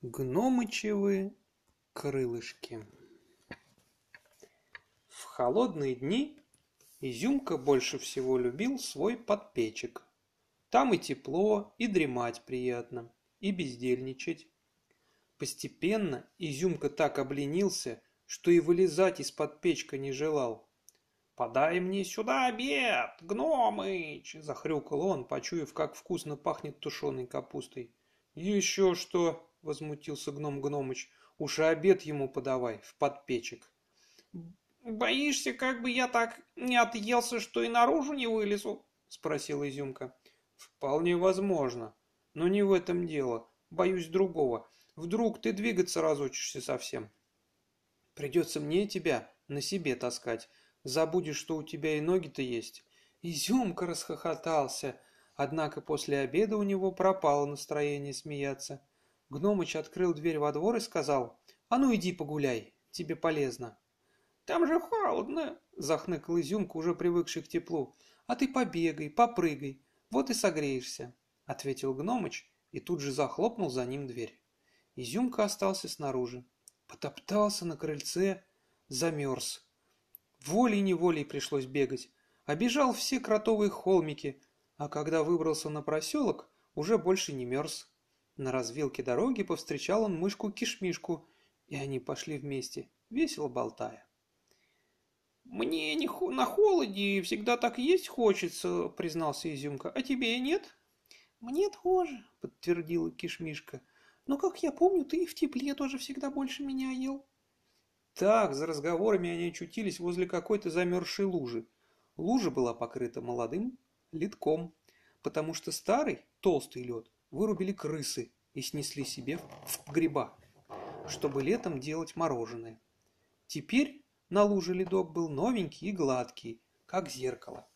Гномычевы крылышки. В холодные дни Изюмка больше всего любил свой подпечек. Там и тепло, и дремать приятно, и бездельничать. Постепенно Изюмка так обленился, что и вылезать из-под печка не желал. «Подай мне сюда обед, гномыч!» – захрюкал он, почуяв, как вкусно пахнет тушеной капустой. «Еще что!» — возмутился гном Гномыч. «Уж и обед ему подавай, в подпечек». «Боишься, как бы я так не отъелся, что и наружу не вылезу?» — спросил Изюмка. «Вполне возможно. Но не в этом дело. Боюсь другого. Вдруг ты двигаться разучишься совсем. Придется мне тебя на себе таскать. Забудешь, что у тебя и ноги-то есть». Изюмка расхохотался. Однако после обеда у него пропало настроение смеяться. Гномыч открыл дверь во двор и сказал, «А ну иди погуляй, тебе полезно». «Там же холодно», — захныкал Изюмка, уже привыкший к теплу. «А ты побегай, попрыгай, вот и согреешься», — ответил Гномыч и тут же захлопнул за ним дверь. Изюмка остался снаружи. Потоптался на крыльце, замерз. Волей-неволей пришлось бегать. Обежал все кротовые холмики, а когда выбрался на проселок, уже больше не мерз. На развилке дороги повстречал он мышку-кишмишку, и они пошли вместе, весело болтая. «Мне не хо на холоде всегда так есть хочется», — признался Изюмка. «А тебе нет?» «Мне тоже», — подтвердила Кишмишка. «Но, как я помню, ты в тепле тоже всегда больше меня ел». Так, за разговорами они очутились возле какой-то замерзшей лужи. Лужа была покрыта молодым ледком, потому что старый, толстый лед вырубили крысы и снесли себе гриба, чтобы летом делать мороженое. Теперь на луже ледок был новенький и гладкий, как зеркало.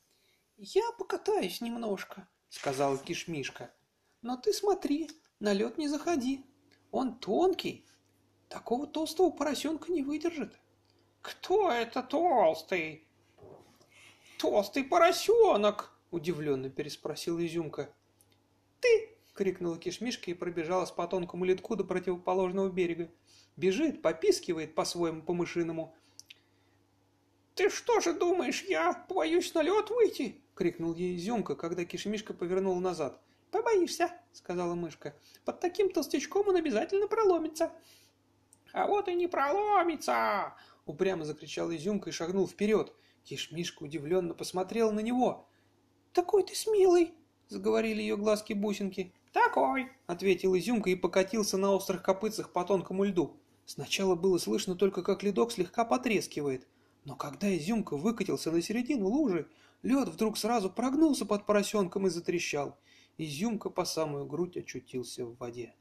«Я покатаюсь немножко», — сказал Кишмишка. «Но ты смотри, на лед не заходи. Он тонкий. Такого толстого поросенка не выдержит». «Кто это толстый?» «Толстый поросенок!» — удивленно переспросил Изюмка. «Ты!» — крикнула Кишмишка и пробежалась по тонкому литку до противоположного берега. Бежит, попискивает по-своему по-мышиному. «Ты что же думаешь, я боюсь на лед выйти?» — крикнул ей Изюмка, когда Кишмишка повернула назад. «Побоишься», — сказала мышка. «Под таким толстячком он обязательно проломится». «А вот и не проломится!» — упрямо закричал Изюмка и шагнул вперед. Кишмишка удивленно посмотрел на него. «Такой ты смелый!» — заговорили ее глазки-бусинки. «Такой!» — ответил Изюмка и покатился на острых копытцах по тонкому льду. Сначала было слышно только, как ледок слегка потрескивает. Но когда Изюмка выкатился на середину лужи, лед вдруг сразу прогнулся под поросенком и затрещал. Изюмка по самую грудь очутился в воде.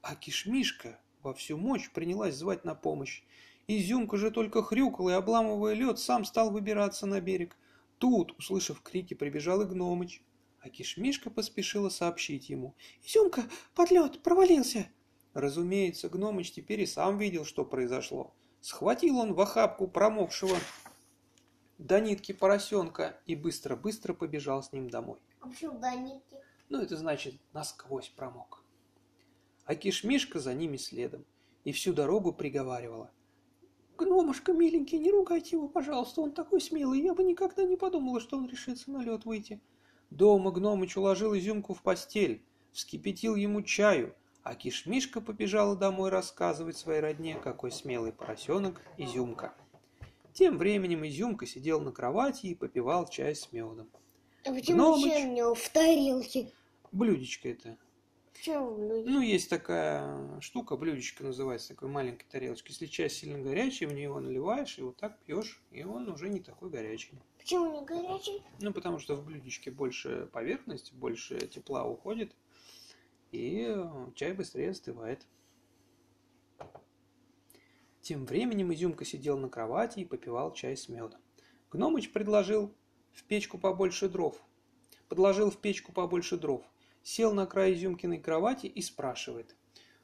А Кишмишка во всю мощь принялась звать на помощь. Изюмка же только хрюкал и, обламывая лед, сам стал выбираться на берег. Тут, услышав крики, прибежал и Гномыч а Кишмишка поспешила сообщить ему. «Изюмка, под лед, провалился!» Разумеется, Гномыч теперь и сам видел, что произошло. Схватил он в охапку промокшего до нитки поросенка и быстро-быстро побежал с ним домой. А почему до нитки? Ну, это значит, насквозь промок. А Кишмишка за ними следом и всю дорогу приговаривала. «Гномушка, миленький, не ругайте его, пожалуйста, он такой смелый, я бы никогда не подумала, что он решится на лед выйти». Дома Гномыч уложил изюмку в постель, вскипятил ему чаю, а Кишмишка побежала домой рассказывать своей родне, какой смелый поросенок Изюмка. Тем временем Изюмка сидел на кровати и попивал чай с медом. А почему Гномыч... чай у него в тарелке? Блюдечко это. Ну, есть такая штука, блюдечко называется, такой маленькой тарелочки. Если чай сильно горячий, в него наливаешь и вот так пьешь, и он уже не такой горячий. Почему не горячий? Ну, потому что в блюдечке больше поверхность, больше тепла уходит, и чай быстрее остывает. Тем временем Изюмка сидел на кровати и попивал чай с медом. Гномыч предложил в печку побольше дров. Подложил в печку побольше дров. Сел на край Изюмкиной кровати и спрашивает.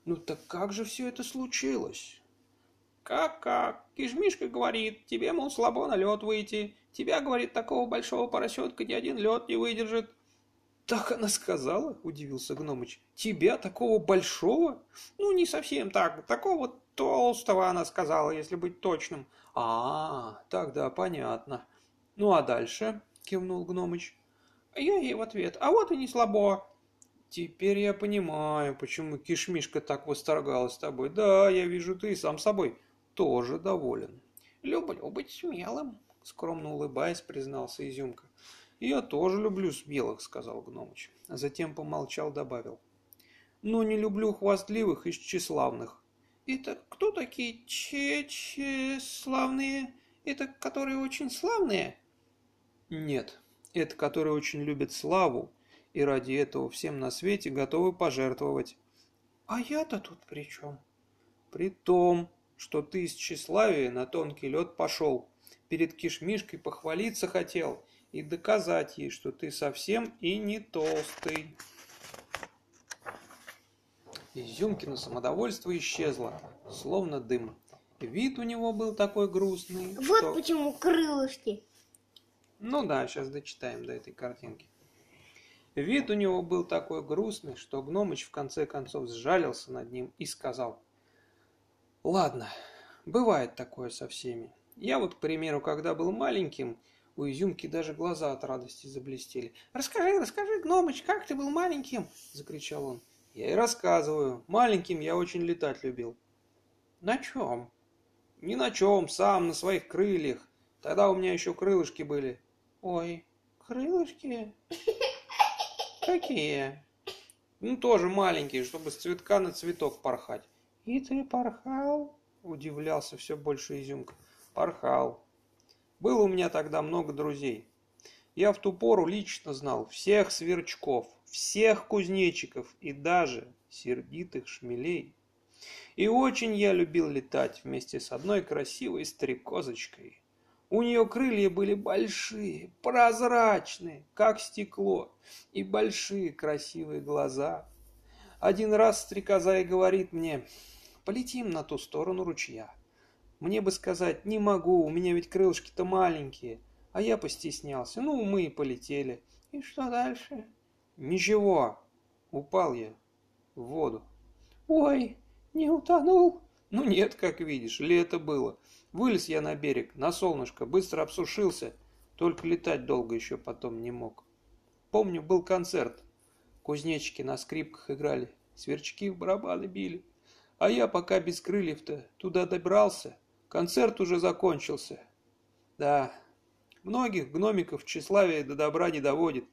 «Ну так как же все это случилось?» «Как-как? Кишмишка говорит, тебе, мол, слабо на лед выйти. Тебя, говорит, такого большого поросенка ни один лед не выдержит. Так она сказала, удивился Гномыч. Тебя такого большого? Ну, не совсем так. Такого толстого она сказала, если быть точным. А, тогда понятно. Ну, а дальше? Кивнул Гномыч. Я ей в ответ. А вот и не слабо. Теперь я понимаю, почему Кишмишка так восторгалась тобой. Да, я вижу, ты сам собой тоже доволен. Люблю быть смелым, скромно улыбаясь, признался Изюмка. «Я тоже люблю смелых», — сказал Гномыч. Затем помолчал, добавил. «Но не люблю хвастливых и тщеславных». «Это кто такие тщеславные? Это которые очень славные?» «Нет, это которые очень любят славу и ради этого всем на свете готовы пожертвовать». «А я-то тут при чем?» «При том, что ты из тщеславия на тонкий лед пошел, перед кишмишкой похвалиться хотел» и доказать ей, что ты совсем и не толстый. Изюмкино самодовольство исчезло, словно дым. Вид у него был такой грустный. Вот что... почему крылышки. Ну да, сейчас дочитаем до этой картинки. Вид у него был такой грустный, что Гномыч в конце концов сжалился над ним и сказал. Ладно, бывает такое со всеми. Я вот, к примеру, когда был маленьким, у Изюмки даже глаза от радости заблестели. «Расскажи, расскажи, гномыч, как ты был маленьким?» – закричал он. «Я и рассказываю. Маленьким я очень летать любил». «На чем?» «Ни на чем, сам, на своих крыльях. Тогда у меня еще крылышки были». «Ой, крылышки? Какие?» «Ну, тоже маленькие, чтобы с цветка на цветок порхать». «И ты порхал?» – удивлялся все больше Изюмка. «Порхал. Было у меня тогда много друзей. Я в ту пору лично знал всех сверчков, всех кузнечиков и даже сердитых шмелей. И очень я любил летать вместе с одной красивой стрекозочкой. У нее крылья были большие, прозрачные, как стекло, и большие красивые глаза. Один раз стрекоза и говорит мне, полетим на ту сторону ручья. Мне бы сказать, не могу, у меня ведь крылышки-то маленькие. А я постеснялся. Ну, мы и полетели. И что дальше? Ничего. Упал я в воду. Ой, не утонул? Ну нет, как видишь, лето было. Вылез я на берег, на солнышко, быстро обсушился. Только летать долго еще потом не мог. Помню, был концерт. Кузнечики на скрипках играли, сверчки в барабаны били. А я пока без крыльев-то туда добрался, Концерт уже закончился. Да, многих гномиков тщеславие до добра не доводит.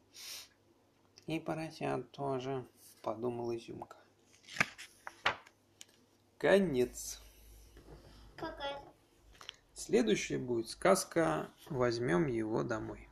И поросят тоже, подумал Изюмка. Конец. Какая? Следующая будет сказка «Возьмем его домой».